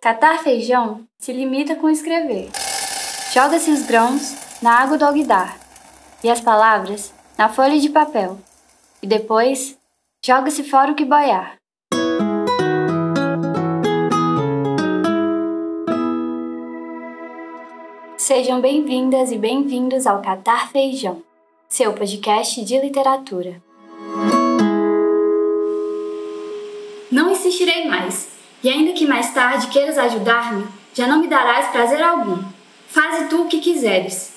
Catar feijão se limita com escrever. Joga-se os grãos na água do alguidar e as palavras na folha de papel. E depois joga-se fora o que boiar. Sejam bem-vindas e bem-vindos ao Catar Feijão, seu podcast de literatura. Não insistirei mais, e ainda que mais tarde queiras ajudar-me, já não me darás prazer algum. Faze tu o que quiseres.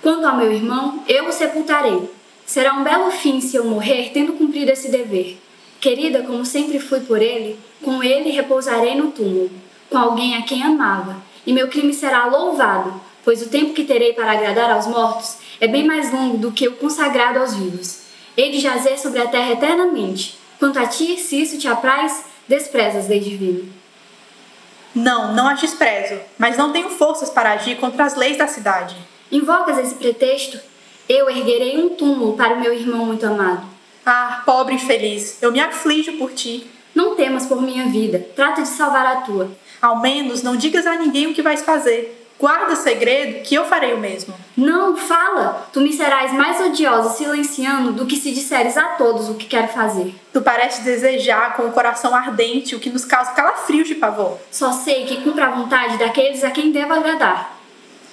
Quanto ao meu irmão, eu o sepultarei. Será um belo fim se eu morrer tendo cumprido esse dever. Querida como sempre fui por ele, com ele repousarei no túmulo, com alguém a quem amava, e meu crime será louvado, pois o tempo que terei para agradar aos mortos é bem mais longo do que o consagrado aos vivos. Hei de jazer sobre a terra eternamente. Quanto a ti, se isso te apraz, desprezas lei divina. Não, não as desprezo, mas não tenho forças para agir contra as leis da cidade. Invocas esse pretexto? Eu erguerei um túmulo para o meu irmão muito amado. Ah, pobre infeliz, eu me aflijo por ti. Não temas por minha vida, trata de salvar a tua. Ao menos não digas a ninguém o que vais fazer. Guarda segredo, que eu farei o mesmo. Não, fala! Tu me serás mais odiosa silenciando do que se disseres a todos o que quero fazer. Tu pareces desejar com o coração ardente o que nos causa calafrios de pavor. Só sei que cumpra a vontade daqueles a quem devo agradar.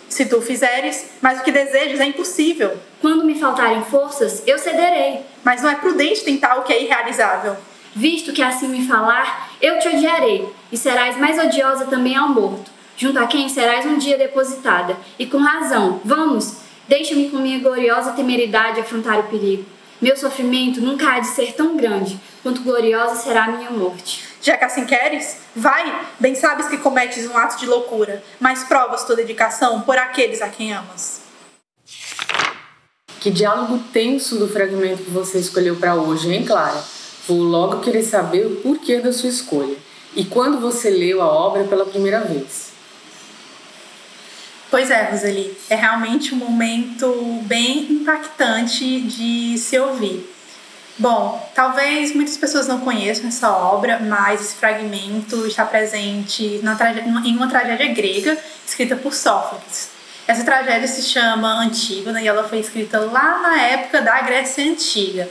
Se tu fizeres, mas o que desejas é impossível. Quando me faltarem forças, eu cederei. Mas não é prudente tentar o que é irrealizável. Visto que assim me falar, eu te odiarei, e serás mais odiosa também ao morto junto a quem serás um dia depositada. E com razão, vamos, deixa-me com minha gloriosa temeridade afrontar o perigo. Meu sofrimento nunca há de ser tão grande quanto gloriosa será a minha morte. Já que assim queres, vai, bem sabes que cometes um ato de loucura, mas provas tua dedicação por aqueles a quem amas. Que diálogo tenso do fragmento que você escolheu para hoje, hein, Clara? Vou logo querer saber o porquê da sua escolha e quando você leu a obra pela primeira vez. Pois é, Roseli, é realmente um momento bem impactante de se ouvir. Bom, talvez muitas pessoas não conheçam essa obra, mas esse fragmento está presente em uma tragédia grega escrita por Sófocles. Essa tragédia se chama Antígona e ela foi escrita lá na época da Grécia Antiga.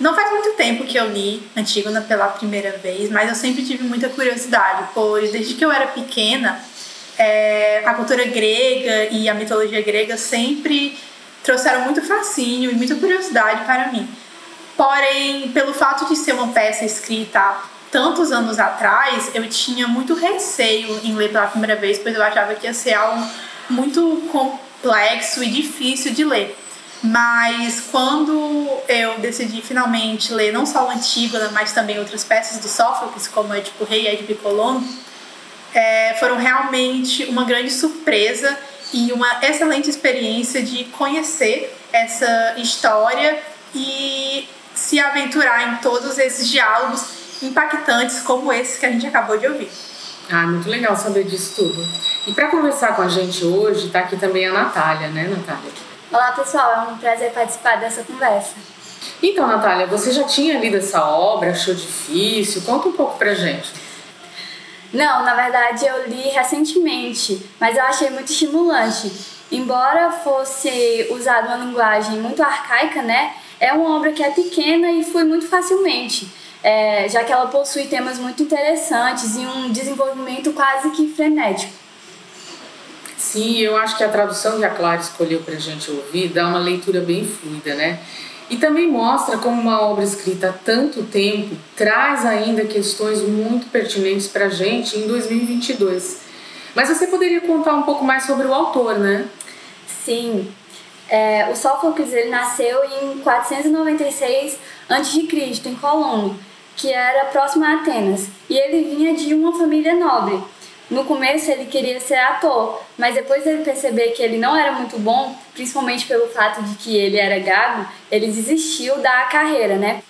Não faz muito tempo que eu li Antígona pela primeira vez, mas eu sempre tive muita curiosidade, pois desde que eu era pequena é, a cultura grega e a mitologia grega sempre trouxeram muito fascínio e muita curiosidade para mim. Porém, pelo fato de ser uma peça escrita há tantos anos atrás, eu tinha muito receio em ler pela primeira vez, pois eu achava que ia ser algo muito complexo e difícil de ler. Mas quando eu decidi finalmente ler não só o Antígona, mas também outras peças do Sófocles, como é tipo Rei Edipo Colono, é, foram realmente uma grande surpresa e uma excelente experiência de conhecer essa história e se aventurar em todos esses diálogos impactantes como esse que a gente acabou de ouvir. Ah, muito legal saber disso tudo. E para conversar com a gente hoje, está aqui também a Natália, né, Natália? Olá, pessoal, é um prazer participar dessa conversa. Então, Natália, você já tinha lido essa obra, achou difícil? Conta um pouco pra gente. Não, na verdade eu li recentemente, mas eu achei muito estimulante. Embora fosse usada uma linguagem muito arcaica, né? É uma obra que é pequena e flui muito facilmente, é, já que ela possui temas muito interessantes e um desenvolvimento quase que frenético. Sim, eu acho que a tradução que a Clara escolheu para a gente ouvir dá uma leitura bem fluida, né? E também mostra como uma obra escrita há tanto tempo traz ainda questões muito pertinentes para a gente em 2022. Mas você poderia contar um pouco mais sobre o autor, né? Sim. É, o Sófocles ele nasceu em 496 a.C., em Colono, que era próximo a Atenas. E ele vinha de uma família nobre. No começo ele queria ser ator, mas depois ele perceber que ele não era muito bom, principalmente pelo fato de que ele era gago, ele desistiu da carreira, né?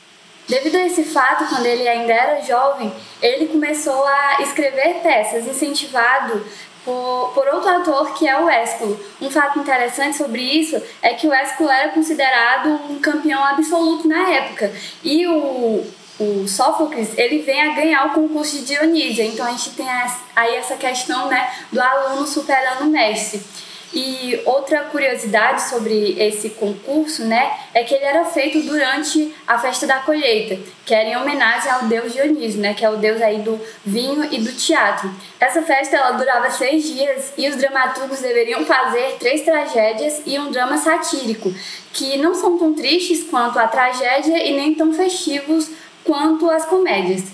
Devido a esse fato, quando ele ainda era jovem, ele começou a escrever peças, incentivado por, por outro ator que é o Ésculo. Um fato interessante sobre isso é que o Ésculo era considerado um campeão absoluto na época. E o o Sófocles, ele vem a ganhar o concurso de Dionísio. Então a gente tem aí essa questão né, do aluno superando o mestre. E outra curiosidade sobre esse concurso, né, é que ele era feito durante a festa da colheita, que era em homenagem ao deus Dionísio, né, que é o deus aí do vinho e do teatro. Essa festa ela durava seis dias e os dramaturgos deveriam fazer três tragédias e um drama satírico, que não são tão tristes quanto a tragédia e nem tão festivos quanto as comédias.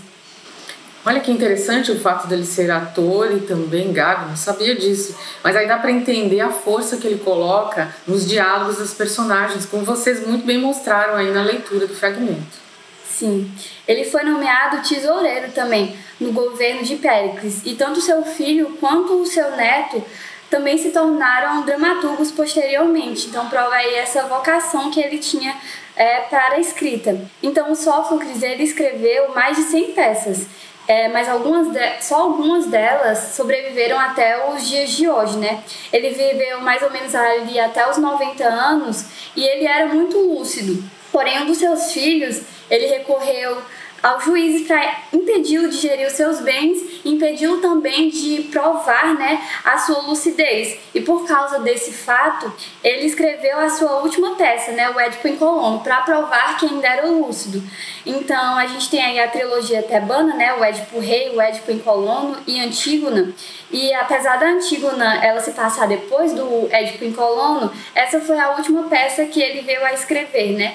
Olha que interessante o fato dele ser ator e também gago, não sabia disso. Mas aí dá para entender a força que ele coloca nos diálogos dos personagens, como vocês muito bem mostraram aí na leitura do fragmento. Sim, ele foi nomeado tesoureiro também no governo de Péricles, e tanto seu filho quanto o seu neto também se tornaram dramaturgos posteriormente. Então prova aí essa vocação que ele tinha é, para a escrita. Então o Sófocles ele escreveu mais de 100 peças é, mas algumas de, só algumas delas sobreviveram até os dias de hoje, né? Ele viveu mais ou menos ali até os 90 anos e ele era muito lúcido. Porém, um dos seus filhos, ele recorreu ao juiz para impedi-lo de gerir os seus bens e também de provar né, a sua lucidez. E por causa desse fato, ele escreveu a sua última peça, né, o Édipo em Colono, para provar que ainda era lúcido. Então a gente tem aí a trilogia tebana, né, o Édipo Rei, o Édipo em Colono e Antígona. E apesar da Antígona ela se passar depois do Édipo em Colono, essa foi a última peça que ele veio a escrever, né?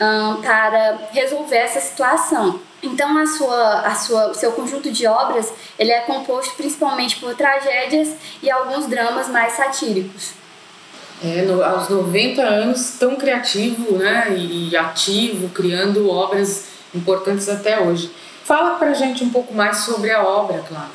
Um, para resolver essa situação. Então, a sua, a sua, o seu conjunto de obras ele é composto principalmente por tragédias e alguns dramas mais satíricos. É, no, aos 90 anos, tão criativo né, e ativo, criando obras importantes até hoje. Fala pra gente um pouco mais sobre a obra, Clara.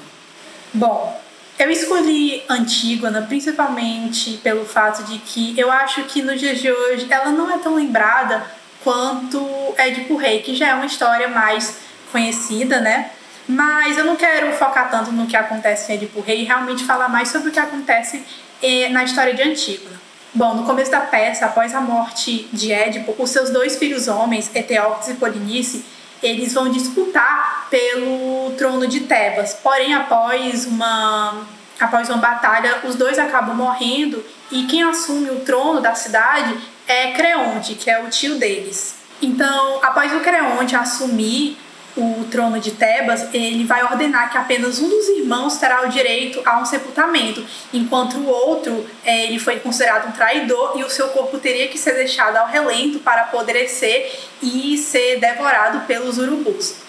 Bom, eu escolhi Antígona principalmente pelo fato de que eu acho que nos dias de hoje ela não é tão lembrada quanto Édipo Rei, que já é uma história mais conhecida, né? Mas eu não quero focar tanto no que acontece em Édipo Rei e realmente falar mais sobre o que acontece eh, na história de Antígona. Bom, no começo da peça, após a morte de Édipo, os seus dois filhos homens, Eteócles e Polinice, eles vão disputar pelo trono de Tebas. Porém, após uma após uma batalha, os dois acabam morrendo e quem assume o trono da cidade é Creonte, que é o tio deles. Então, após o Creonte assumir o trono de Tebas, ele vai ordenar que apenas um dos irmãos terá o direito a um sepultamento, enquanto o outro é, ele foi considerado um traidor e o seu corpo teria que ser deixado ao relento para apodrecer e ser devorado pelos urubus.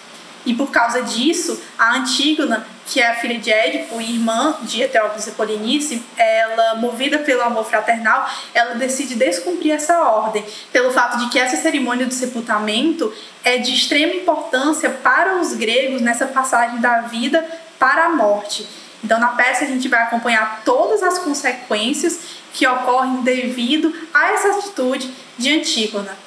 E por causa disso, a Antígona, que é a filha de Édipo e irmã de Eteócles e Polinice, ela, movida pelo amor fraternal, ela decide descumprir essa ordem, pelo fato de que essa cerimônia do sepultamento é de extrema importância para os gregos nessa passagem da vida para a morte. Então, na peça, a gente vai acompanhar todas as consequências que ocorrem devido a essa atitude de Antígona.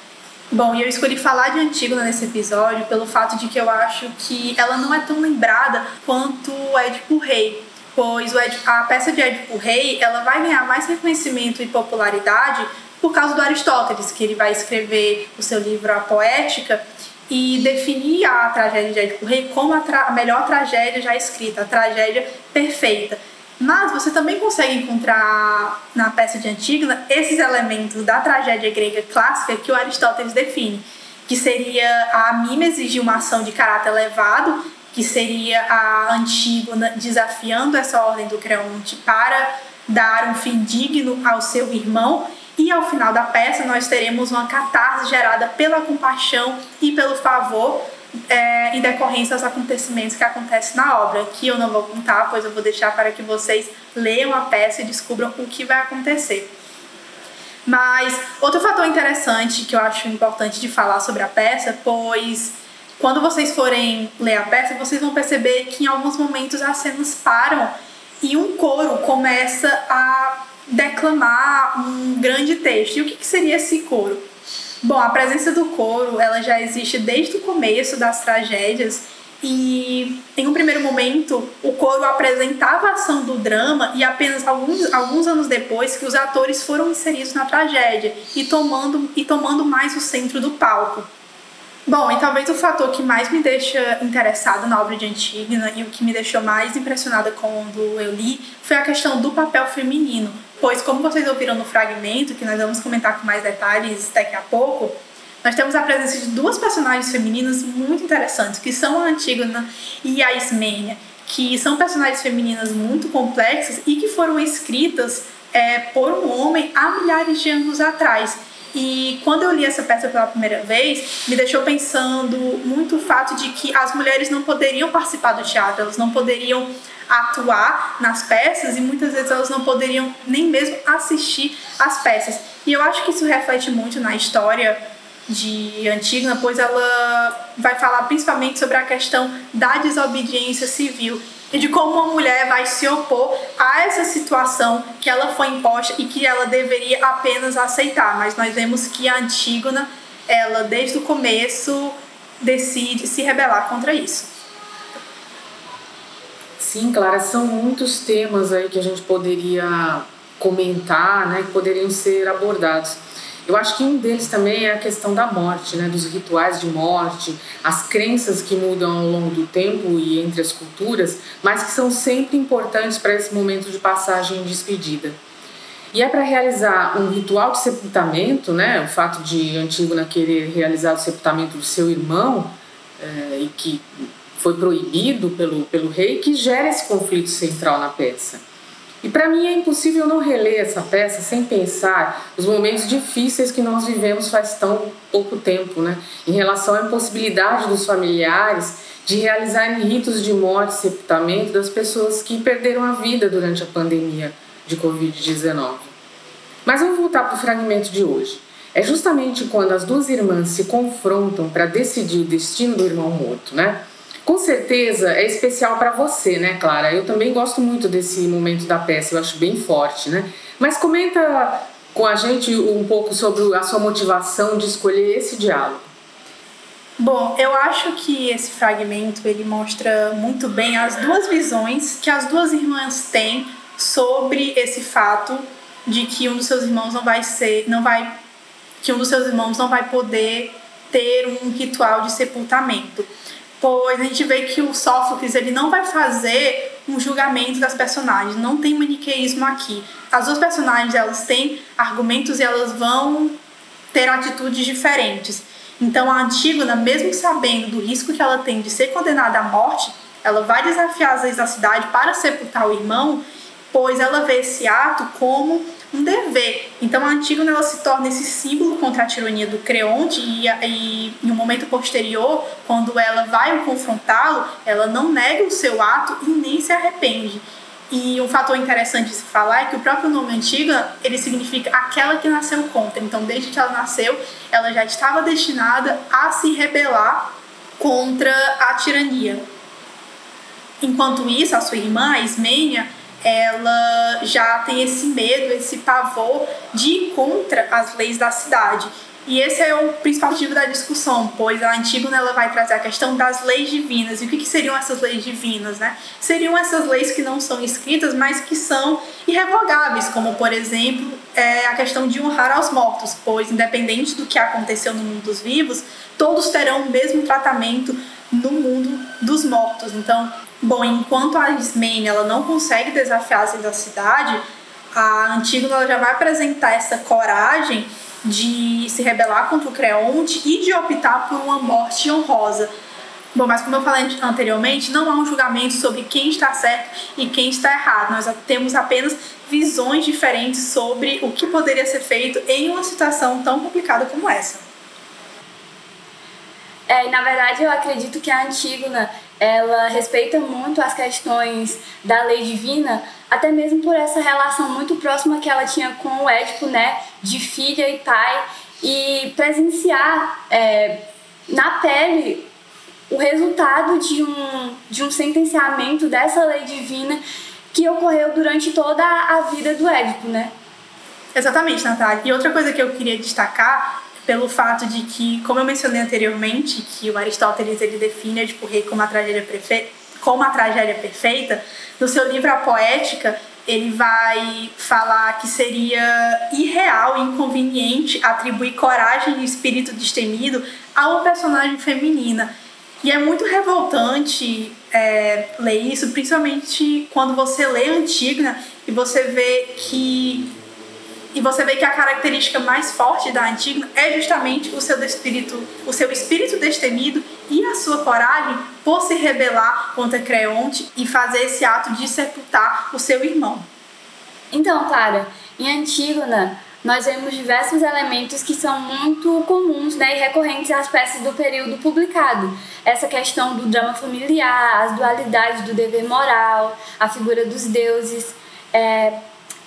Bom, eu escolhi falar de Antígona nesse episódio pelo fato de que eu acho que ela não é tão lembrada quanto o Édipo Rei, pois a peça de Édipo Rei ela vai ganhar mais reconhecimento e popularidade por causa do Aristóteles, que ele vai escrever o seu livro A Poética e definir a tragédia de Édipo Rei como a, a melhor tragédia já escrita, a tragédia perfeita. Mas você também consegue encontrar na peça de Antígona esses elementos da tragédia grega clássica que o Aristóteles define, que seria a mímese de uma ação de caráter elevado, que seria a Antígona desafiando essa ordem do Creonte para dar um fim digno ao seu irmão, e ao final da peça nós teremos uma catarse gerada pela compaixão e pelo favor é, em decorrência aos acontecimentos que acontecem na obra, que eu não vou contar, pois eu vou deixar para que vocês leiam a peça e descubram o que vai acontecer. Mas outro fator interessante que eu acho importante de falar sobre a peça, pois quando vocês forem ler a peça, vocês vão perceber que em alguns momentos as cenas param e um coro começa a declamar um grande texto. E o que, que seria esse coro? Bom, a presença do coro, ela já existe desde o começo das tragédias e em um primeiro momento o coro apresentava a ação do drama e apenas alguns, alguns anos depois que os atores foram inseridos na tragédia e tomando, e tomando mais o centro do palco. Bom, e talvez o fator que mais me deixa interessada na obra de Antígona e o que me deixou mais impressionada quando eu li foi a questão do papel feminino. Pois, como vocês ouviram no fragmento, que nós vamos comentar com mais detalhes daqui a pouco, nós temos a presença de duas personagens femininas muito interessantes, que são a Antígona e a Ismênia, que são personagens femininas muito complexas e que foram escritas é, por um homem há milhares de anos atrás. E quando eu li essa peça pela primeira vez, me deixou pensando muito o fato de que as mulheres não poderiam participar do teatro, elas não poderiam atuar nas peças e muitas vezes elas não poderiam nem mesmo assistir às peças. E eu acho que isso reflete muito na história de Antígona, pois ela vai falar principalmente sobre a questão da desobediência civil e de como uma mulher vai se opor a essa situação que ela foi imposta e que ela deveria apenas aceitar. Mas nós vemos que a Antígona, ela desde o começo decide se rebelar contra isso. Sim, Clara, são muitos temas aí que a gente poderia comentar, né, que poderiam ser abordados. Eu acho que um deles também é a questão da morte, né, dos rituais de morte, as crenças que mudam ao longo do tempo e entre as culturas, mas que são sempre importantes para esse momento de passagem e despedida. E é para realizar um ritual de sepultamento, né, o fato de Antígona querer realizar o sepultamento do seu irmão, é, e que foi proibido pelo, pelo rei, que gera esse conflito central na peça. E para mim é impossível não reler essa peça sem pensar os momentos difíceis que nós vivemos faz tão pouco tempo, né? Em relação à impossibilidade dos familiares de realizarem ritos de morte e sepultamento das pessoas que perderam a vida durante a pandemia de Covid-19. Mas vamos voltar para o fragmento de hoje. É justamente quando as duas irmãs se confrontam para decidir o destino do irmão morto, né? Com certeza é especial para você, né, Clara? Eu também gosto muito desse momento da peça, eu acho bem forte, né? Mas comenta com a gente um pouco sobre a sua motivação de escolher esse diálogo. Bom, eu acho que esse fragmento ele mostra muito bem as duas visões que as duas irmãs têm sobre esse fato de que um dos seus irmãos não vai ser, não vai que um dos seus irmãos não vai poder ter um ritual de sepultamento pois a gente vê que o Sófocles ele não vai fazer um julgamento das personagens, não tem maniqueísmo aqui. As duas personagens elas têm argumentos e elas vão ter atitudes diferentes. Então a Antígona, mesmo sabendo do risco que ela tem de ser condenada à morte, ela vai desafiar as leis da cidade para sepultar o irmão, pois ela vê esse ato como um dever. Então a Antígona ela se torna esse símbolo contra a tirania do Creonte e, e em um momento posterior, quando ela vai confrontá-lo, ela não nega o seu ato e nem se arrepende. E um fator interessante de se falar é que o próprio nome Antígona, ele significa aquela que nasceu contra. Então, desde que ela nasceu, ela já estava destinada a se rebelar contra a tirania. Enquanto isso, a sua irmã, a Ismênia, ela já tem esse medo, esse pavor de ir contra as leis da cidade. E esse é o principal motivo da discussão, pois a Antígona ela vai trazer a questão das leis divinas. E o que, que seriam essas leis divinas? Né? Seriam essas leis que não são escritas, mas que são irrevogáveis, como, por exemplo, é a questão de honrar aos mortos, pois, independente do que aconteceu no mundo dos vivos, todos terão o mesmo tratamento no mundo dos mortos. Então, Bom, enquanto a Ismênia ela não consegue desafiar as da cidade, a Antígona já vai apresentar essa coragem de se rebelar contra o Creonte e de optar por uma morte honrosa. Bom, mas como eu falei anteriormente, não há um julgamento sobre quem está certo e quem está errado. Nós temos apenas visões diferentes sobre o que poderia ser feito em uma situação tão complicada como essa. É, na verdade, eu acredito que a Antígona ela respeita muito as questões da lei divina, até mesmo por essa relação muito próxima que ela tinha com o Édipo, né, de filha e pai, e presenciar é, na pele o resultado de um, de um sentenciamento dessa lei divina que ocorreu durante toda a vida do Édipo, né? Exatamente, Natália. E outra coisa que eu queria destacar pelo fato de que, como eu mencionei anteriormente, que o Aristóteles ele define Édipo Rei como a tragédia como a tragédia perfeita, no seu livro A Poética, ele vai falar que seria irreal e inconveniente atribuir coragem e espírito destemido a uma personagem feminina. E é muito revoltante é, ler isso, principalmente quando você lê Antígona e você vê que e você vê que a característica mais forte da Antígona é justamente o seu espírito, o seu espírito destemido e a sua coragem por se rebelar contra Creonte e fazer esse ato de sepultar o seu irmão. Então, Clara, em Antígona nós vemos diversos elementos que são muito comuns né, e recorrentes às peças do período publicado. Essa questão do drama familiar, as dualidades do dever moral, a figura dos deuses. É,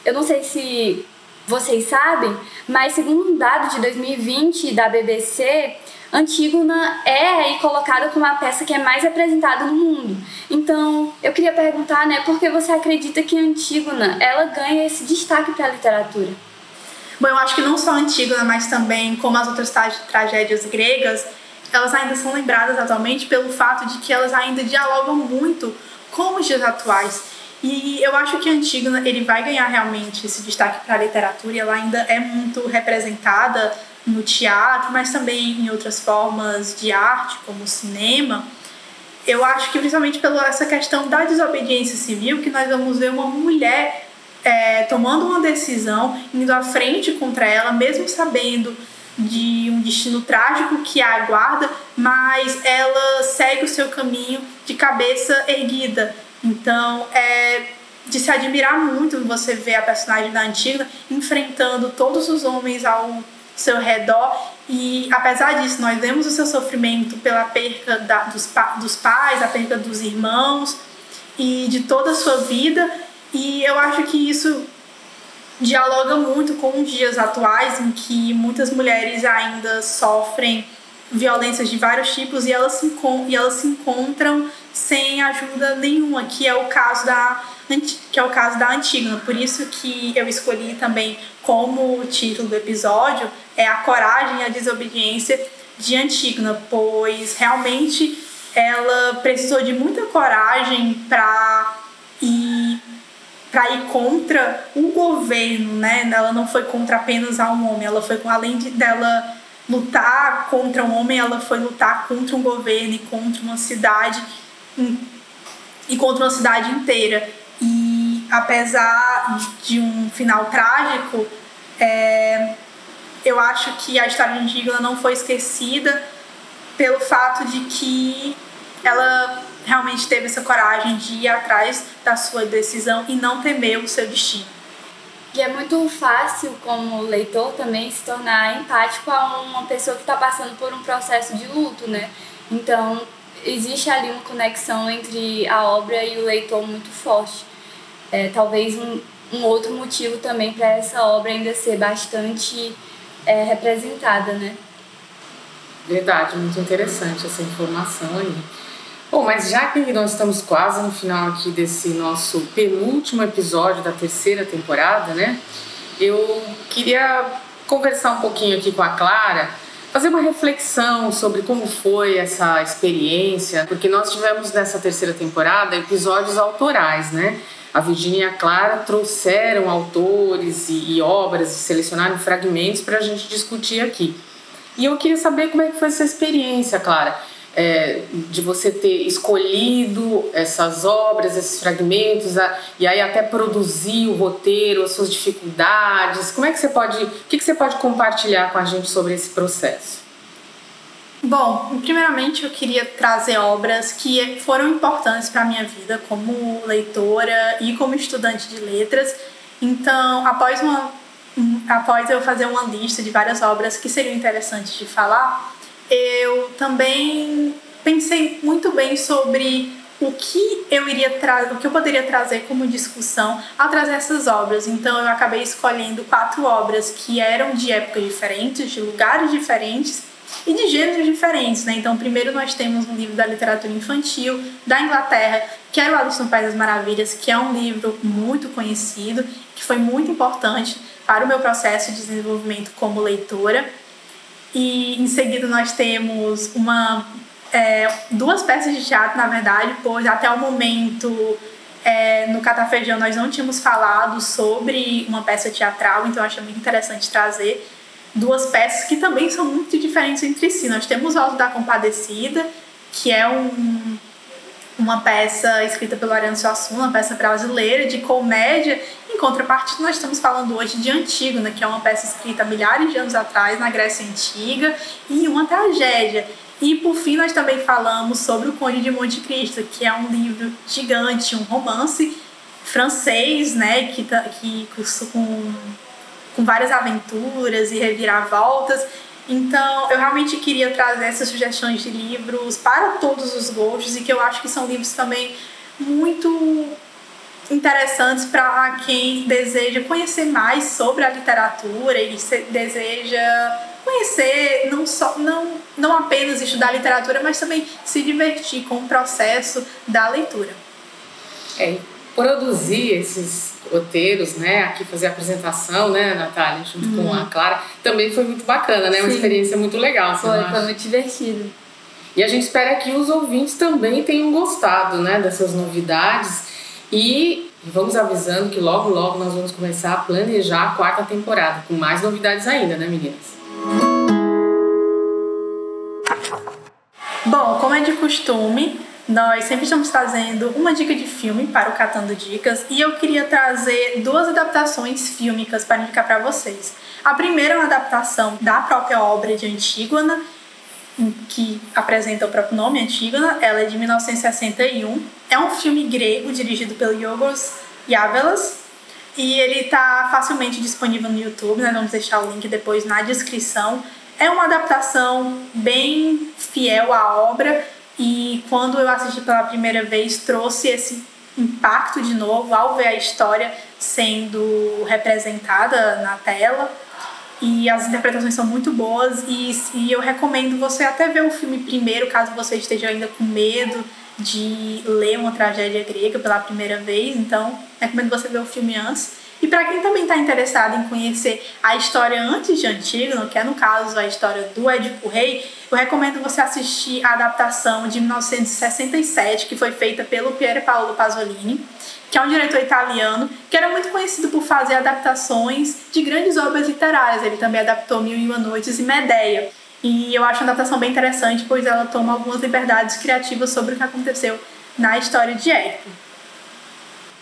eu não sei se vocês sabem, mas segundo um dado de 2020 da BBC, Antígona é aí colocada como a peça que é mais apresentada no mundo. Então, eu queria perguntar, né, por que você acredita que Antígona ela ganha esse destaque para a literatura? Bom, eu acho que não só Antígona, mas também como as outras tragédias gregas, elas ainda são lembradas atualmente pelo fato de que elas ainda dialogam muito com os dias atuais. E eu acho que Antígona ele vai ganhar realmente esse destaque para a literatura e ela ainda é muito representada no teatro, mas também em outras formas de arte, como o cinema. Eu acho que principalmente pela essa questão da desobediência civil, que nós vamos ver uma mulher é, tomando uma decisão, indo à frente contra ela, mesmo sabendo de um destino trágico que a aguarda, mas ela segue o seu caminho de cabeça erguida. Então, é de se admirar muito você ver a personagem da Antígona enfrentando todos os homens ao seu redor. E apesar disso nós vemos o seu sofrimento pela perca da, dos, dos pais, a perca dos irmãos e de toda a sua vida. E eu acho que isso dialoga muito com os dias atuais em que muitas mulheres ainda sofrem violências de vários tipos e elas se, e elas se encontram sem ajuda nenhuma, que é o caso da que é o caso da Antígona. Por isso que eu escolhi também como título do episódio é a coragem e a desobediência de Antígona, pois realmente ela precisou de muita coragem para ir para ir contra o governo, né? Ela não foi contra apenas a um homem, ela foi além de dela lutar contra um homem, ela foi lutar contra um governo e contra uma cidade e contra uma cidade inteira. E apesar de um final trágico, é, eu acho que a história de Antígona não foi esquecida pelo fato de que ela realmente teve essa coragem de ir atrás da sua decisão e não temer o seu destino. E é muito fácil, como leitor, também se tornar empático a uma pessoa que está passando por um processo de luto, né? Então, existe ali uma conexão entre a obra e o leitor muito forte. É, talvez um, um outro motivo também para essa obra ainda ser bastante é, representada, né? Verdade, muito interessante essa informação aí. Bom, mas já que nós estamos quase no final aqui desse nosso penúltimo episódio da terceira temporada, né? Eu queria conversar um pouquinho aqui com a Clara, fazer uma reflexão sobre como foi essa experiência, porque nós tivemos nessa terceira temporada episódios autorais, né? A Virginia e a Clara trouxeram autores e, e obras selecionaram fragmentos para a gente discutir aqui. E eu queria saber como é que foi essa experiência, Clara é, de você ter escolhido essas obras, esses fragmentos, a, e aí até produzir o roteiro, as suas dificuldades. Como é que você pode, o que, que você pode compartilhar com a gente sobre esse processo? Bom, primeiramente eu queria trazer obras que foram importantes para a minha vida como leitora e como estudante de letras. Então, após uma após eu fazer uma lista de várias obras que seriam interessantes de falar, eu também pensei muito bem sobre o que eu iria trazer, o que eu poderia trazer como discussão ao trazer essas obras. Então eu acabei escolhendo quatro obras que eram de épocas diferentes, de lugares diferentes e de gêneros diferentes, né? Então, primeiro nós temos um livro da literatura infantil da Inglaterra, que era o Alice no País das Maravilhas, que é um livro muito conhecido, que foi muito importante para o meu processo de desenvolvimento como leitora. E em seguida nós temos uma, é, duas peças de teatro, na verdade, pois até o momento é, no Catafeijão nós não tínhamos falado sobre uma peça teatral, então eu achei muito interessante trazer duas peças que também são muito diferentes entre si. Nós temos o Alto da Compadecida, que é um, uma peça escrita pelo Ariano Suassuna, uma peça brasileira de comédia. Em contrapartida, nós estamos falando hoje de Antígona, que é uma peça escrita milhares de anos atrás na Grécia Antiga e uma tragédia. E por fim, nós também falamos sobre O Conde de Monte Cristo, que é um livro gigante, um romance francês, né, que, tá, que com, com várias aventuras e reviravoltas. Então, eu realmente queria trazer essas sugestões de livros para todos os gostos e que eu acho que são livros também muito interessantes para quem deseja conhecer mais sobre a literatura e deseja conhecer não só não não apenas estudar literatura, mas também se divertir com o processo da leitura. É, produzir esses roteiros, né, aqui fazer a apresentação, né, Natália, junto uhum. com a Clara, também foi muito bacana, né, uma Sim. experiência muito legal. Foi, foi muito divertido. E a gente espera que os ouvintes também tenham gostado, né, dessas novidades e vamos avisando que logo, logo nós vamos começar a planejar a quarta temporada, com mais novidades ainda, né, meninas? Bom, como é de costume, nós sempre estamos trazendo uma dica de filme para o Catando Dicas e eu queria trazer duas adaptações fílmicas para indicar para vocês. A primeira é uma adaptação da própria obra de Antígona, que apresenta o próprio nome, Antígona. Ela é de 1961. É um filme grego dirigido pelo Yorgos Yavelas e ele está facilmente disponível no YouTube. Né? Vamos deixar o link depois na descrição. É uma adaptação bem fiel à obra e quando eu assisti pela primeira vez trouxe esse impacto de novo ao ver a história sendo representada na tela e as interpretações são muito boas e, e eu recomendo você até ver o filme primeiro caso você esteja ainda com medo de ler uma tragédia grega pela primeira vez. Então recomendo você ver o filme antes. E para quem também está interessado em conhecer a história antes de Antígono, que é no caso a história do Édipo Rei, eu recomendo você assistir a adaptação de 1967, que foi feita pelo Pier Paolo Pasolini, que é um diretor italiano que era muito conhecido por fazer adaptações de grandes obras literárias. Ele também adaptou Mil e Uma Noites e Medeia. E eu acho uma adaptação bem interessante, pois ela toma algumas liberdades criativas sobre o que aconteceu na história de Édipo.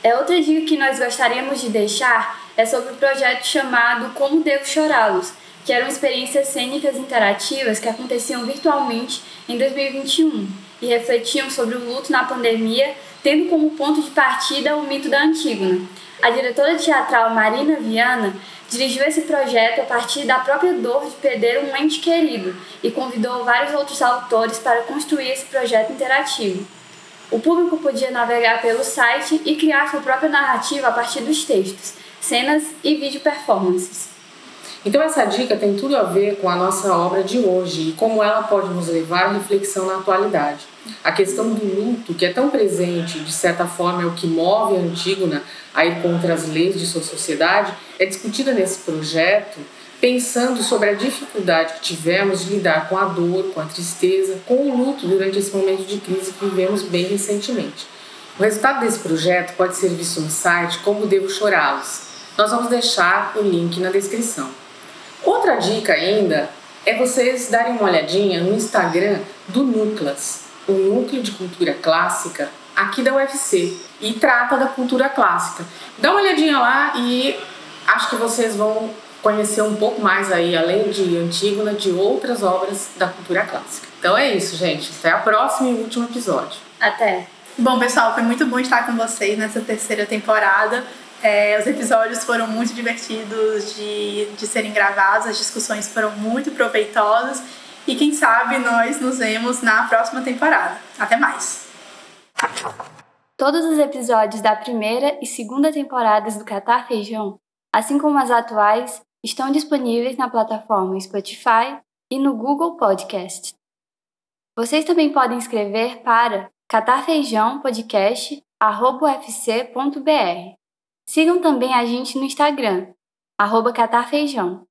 É outra dica que nós gostaríamos de deixar é sobre o projeto chamado Como Devo Chorá-los, que eram experiências cênicas interativas que aconteciam virtualmente em 2021 e refletiam sobre o luto na pandemia, tendo como ponto de partida o mito da Antígona. A diretora teatral Marina Viana dirigiu esse projeto a partir da própria dor de perder um ente querido e convidou vários outros autores para construir esse projeto interativo. O público podia navegar pelo site e criar sua própria narrativa a partir dos textos, cenas e vídeo performances. Então essa dica tem tudo a ver com a nossa obra de hoje e como ela pode nos levar à reflexão na atualidade. A questão do luto, que é tão presente, de certa forma é o que move a Antígona a ir contra as leis de sua sociedade, é discutida nesse projeto pensando sobre a dificuldade que tivemos de lidar com a dor, com a tristeza, com o luto durante esse momento de crise que vivemos bem recentemente. O resultado desse projeto pode ser visto no site Como Devo Chorá-los. Nós vamos deixar o link na descrição. Outra dica ainda é vocês darem uma olhadinha no Instagram do Núcleas, o Núcleo de Cultura Clássica aqui da UFC, e trata da cultura clássica. Dá uma olhadinha lá e acho que vocês vão conhecer um pouco mais aí, além de Antígona, de outras obras da cultura clássica. Então é isso, gente. Até a próxima e último episódio. Até. Bom, pessoal, foi muito bom estar com vocês nessa terceira temporada. É, os episódios foram muito divertidos de, de serem gravados, as discussões foram muito proveitosas e quem sabe nós nos vemos na próxima temporada. Até mais! Todos os episódios da primeira e segunda temporadas do Catar Feijão, assim como as atuais, estão disponíveis na plataforma Spotify e no Google Podcast. Vocês também podem escrever para catarfeijãopodcast.ufc.br. Sigam também a gente no Instagram, catarfeijão.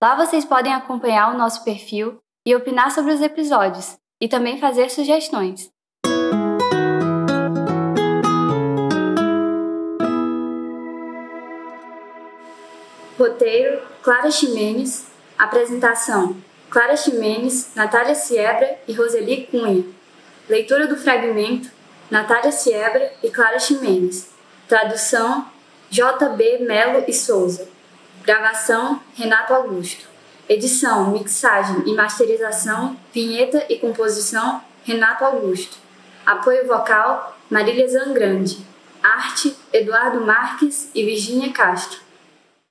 Lá vocês podem acompanhar o nosso perfil e opinar sobre os episódios e também fazer sugestões. Roteiro: Clara Ximenes. Apresentação: Clara Ximenes, Natália Siebra e Roseli Cunha. Leitura do fragmento: Natália Siebra e Clara Ximenes. Tradução: J.B. Melo e Souza. Gravação: Renato Augusto. Edição, mixagem e masterização, vinheta e composição, Renato Augusto. Apoio vocal, Marília Zangrande. Arte, Eduardo Marques e Virginia Castro.